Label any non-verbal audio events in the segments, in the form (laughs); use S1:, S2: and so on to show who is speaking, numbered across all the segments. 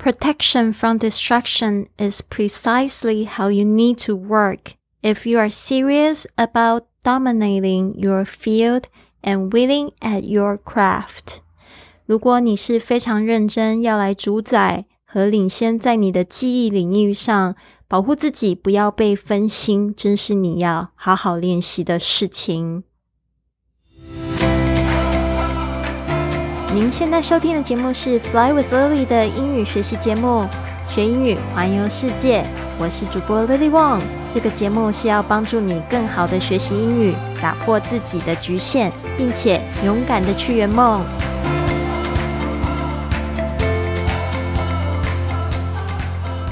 S1: Protection from distraction is precisely how you need to work if you are serious about dominating your field and winning at your craft. 如果你是非常认真要来主宰和领先在你的记忆领域上，保护自己不要被分心，真是你要好好练习的事情。 您现在收听的节目是《Fly with Lily》的英语学习节目，学英语环游世界。我是主播 Lily Wong。这个节目是要帮助你更好的学习英语，打破自己的局限，并且勇敢的去圆梦。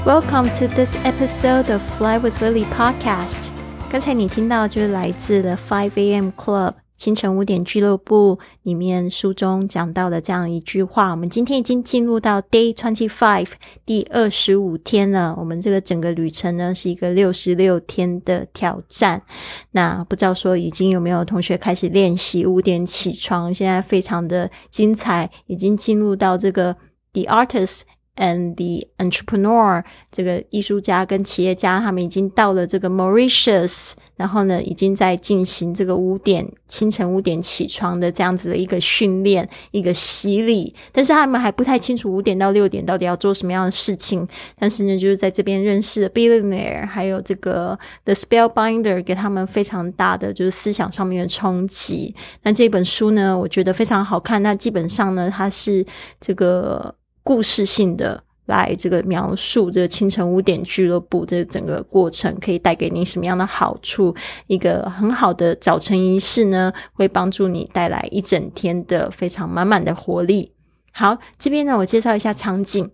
S1: Welcome to this episode of Fly with Lily podcast。刚才你听到就是来自的 Five A.M. Club。清晨五点俱乐部里面书中讲到的这样一句话，我们今天已经进入到 Day Twenty Five 第二十五天了。我们这个整个旅程呢是一个六十六天的挑战。那不知道说已经有没有同学开始练习五点起床？现在非常的精彩，已经进入到这个 The Artist。And the entrepreneur，这个艺术家跟企业家，他们已经到了这个 Mauritius，然后呢，已经在进行这个五点清晨五点起床的这样子的一个训练，一个洗礼。但是他们还不太清楚五点到六点到底要做什么样的事情。但是呢，就是在这边认识了 Billionaire，还有这个 The Spellbinder，给他们非常大的就是思想上面的冲击。那这本书呢，我觉得非常好看。那基本上呢，它是这个。故事性的来这个描述这个清晨五点俱乐部这整个过程可以带给你什么样的好处？一个很好的早晨仪式呢，会帮助你带来一整天的非常满满的活力。好，这边呢，我介绍一下场景。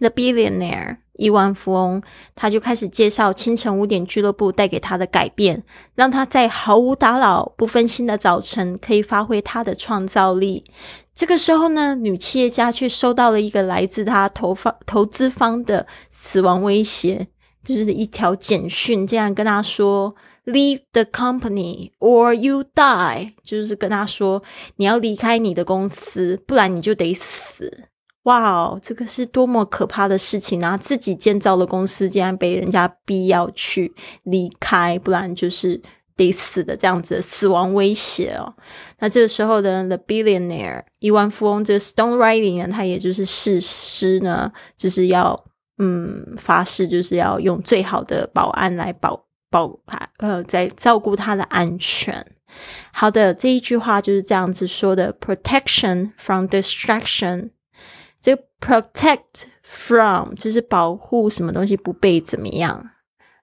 S1: The billionaire 亿万富翁，他就开始介绍清晨五点俱乐部带给他的改变，让他在毫无打扰、不分心的早晨可以发挥他的创造力。这个时候呢，女企业家却收到了一个来自她投方投资方的死亡威胁，就是一条简讯，这样跟她说：“Leave the company or you die。”就是跟她说你要离开你的公司，不然你就得死。哇哦，这个是多么可怕的事情啊！自己建造的公司竟然被人家逼要去离开，不然就是。得死的这样子的死亡威胁哦，那这个时候的 The Billionaire 亿万富翁这个 Stone Writing 呢，他也就是誓师呢，就是要嗯发誓，就是要用最好的保安来保保呃，在照顾他的安全。好的，这一句话就是这样子说的：Protection from distraction。Protect from 就是保护什么东西不被怎么样。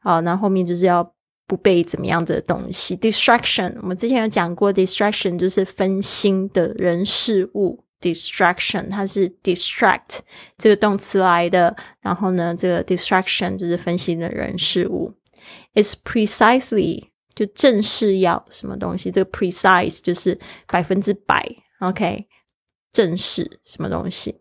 S1: 好，那后面就是要。不被怎么样的东西，distraction。我们之前有讲过，distraction 就是分心的人事物。distraction 它是 distract 这个动词来的，然后呢，这个 distraction 就是分心的人事物。It's precisely 就正是要什么东西，这个 precise 就是百分之百。OK，正是什么东西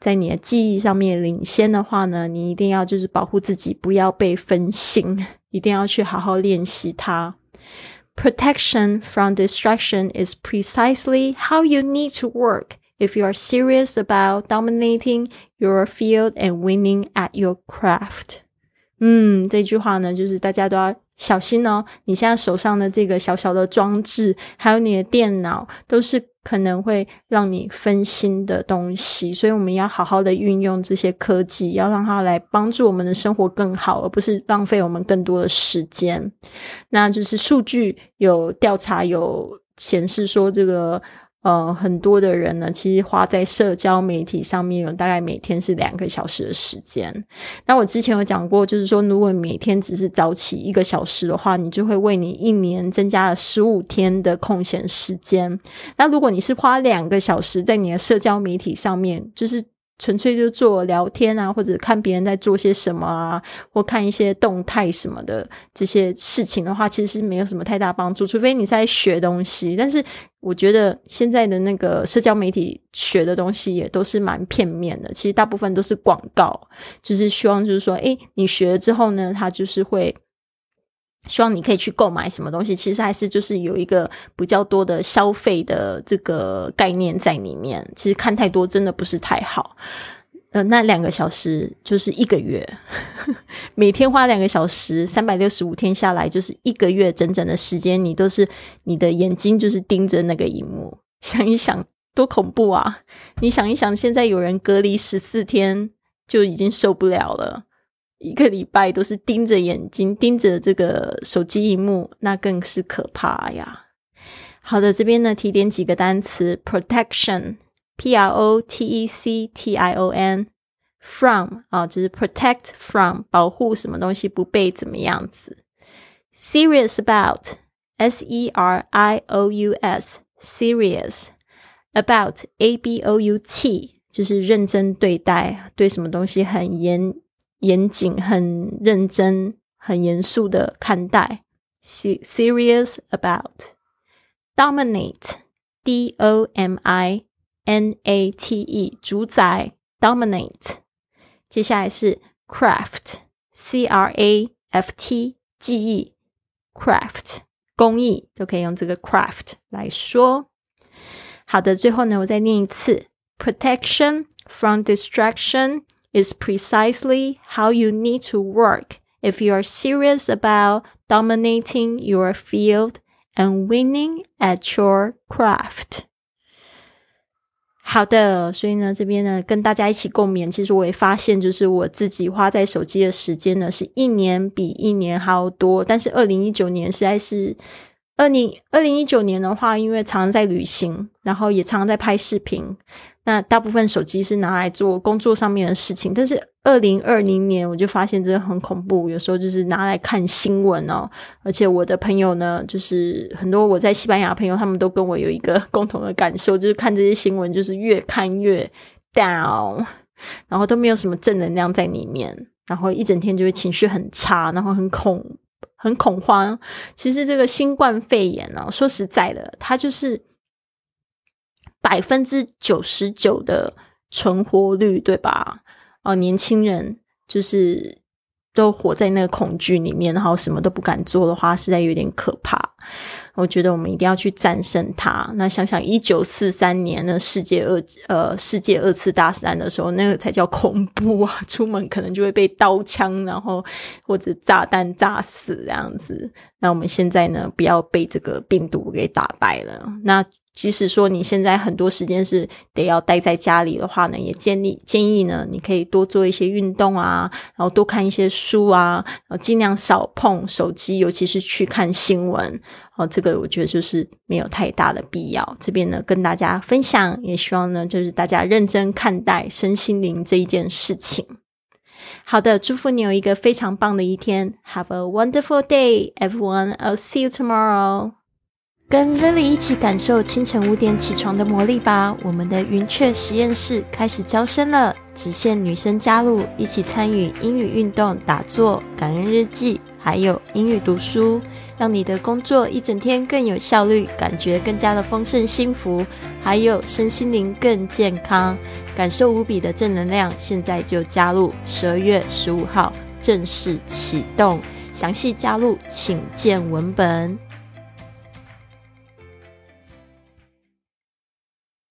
S1: 在你的记忆上面领先的话呢，你一定要就是保护自己，不要被分心，一定要去好好练习它。Protection from (laughs) distraction is precisely how you need to work if you are serious about dominating your field and winning at your craft. 嗯，这句话呢，就是大家都要小心哦。你现在手上的这个小小的装置，还有你的电脑，都是可能会让你分心的东西。所以我们要好好的运用这些科技，要让它来帮助我们的生活更好，而不是浪费我们更多的时间。那就是数据有调查有显示说这个。呃，很多的人呢，其实花在社交媒体上面有大概每天是两个小时的时间。那我之前有讲过，就是说，如果每天只是早起一个小时的话，你就会为你一年增加了十五天的空闲时间。那如果你是花两个小时在你的社交媒体上面，就是纯粹就做聊天啊，或者看别人在做些什么啊，或看一些动态什么的这些事情的话，其实是没有什么太大帮助。除非你在学东西，但是我觉得现在的那个社交媒体学的东西也都是蛮片面的。其实大部分都是广告，就是希望就是说，诶，你学了之后呢，它就是会。希望你可以去购买什么东西，其实还是就是有一个比较多的消费的这个概念在里面。其实看太多真的不是太好。呃，那两个小时就是一个月，(laughs) 每天花两个小时，三百六十五天下来就是一个月整整的时间，你都是你的眼睛就是盯着那个荧幕。想一想，多恐怖啊！你想一想，现在有人隔离十四天就已经受不了了。一个礼拜都是盯着眼睛，盯着这个手机荧幕，那更是可怕呀。好的，这边呢提点几个单词：protection，p r o t e c t i o n；from 啊，就是 protect from，保护什么东西不被怎么样子；serious about，s e r i o u s，serious；about，a b o u t，就是认真对待，对什么东西很严。严谨、很认真、很严肃的看待，serious about dominate d o m i n a t e 主宰 dominate。接下来是 craft c r a f t 技艺 craft 工艺都可以用这个 craft 来说。好的，最后呢，我再念一次 protection from distraction。 is precisely how you need to work if you are serious about dominating your field and winning at your craft. 好的，所以呢，这边呢，跟大家一起共勉。其实我也发现，就是我自己花在手机的时间呢，是一年比一年还要多。但是二零一九年实在是， 二零二零一九年的话，因为常常在旅行，然后也常常在拍视频，那大部分手机是拿来做工作上面的事情，但是二零二零年我就发现真的很恐怖，有时候就是拿来看新闻哦。而且我的朋友呢，就是很多我在西班牙朋友，他们都跟我有一个共同的感受，就是看这些新闻就是越看越 down，然后都没有什么正能量在里面，然后一整天就会情绪很差，然后很恐很恐慌。其实这个新冠肺炎呢，说实在的，它就是。百分之九十九的存活率，对吧？哦，年轻人就是都活在那个恐惧里面，然后什么都不敢做的话，实在有点可怕。我觉得我们一定要去战胜它。那想想一九四三年的世界二呃世界二次大战的时候，那个才叫恐怖啊！出门可能就会被刀枪，然后或者炸弹炸死这样子。那我们现在呢，不要被这个病毒给打败了。那。即使说你现在很多时间是得要待在家里的话呢，也建议建议呢，你可以多做一些运动啊，然后多看一些书啊，然后尽量少碰手机，尤其是去看新闻。哦，这个我觉得就是没有太大的必要。这边呢跟大家分享，也希望呢就是大家认真看待身心灵这一件事情。好的，祝福你有一个非常棒的一天。Have a wonderful day, everyone. I'll see you tomorrow. 跟 Lily 一起感受清晨五点起床的魔力吧！我们的云雀实验室开始招生了，只限女生加入，一起参与英语运动、打坐、感恩日记，还有英语读书，让你的工作一整天更有效率，感觉更加的丰盛幸福，还有身心灵更健康，感受无比的正能量。现在就加入，十二月十五号正式启动，详细加入请见文本。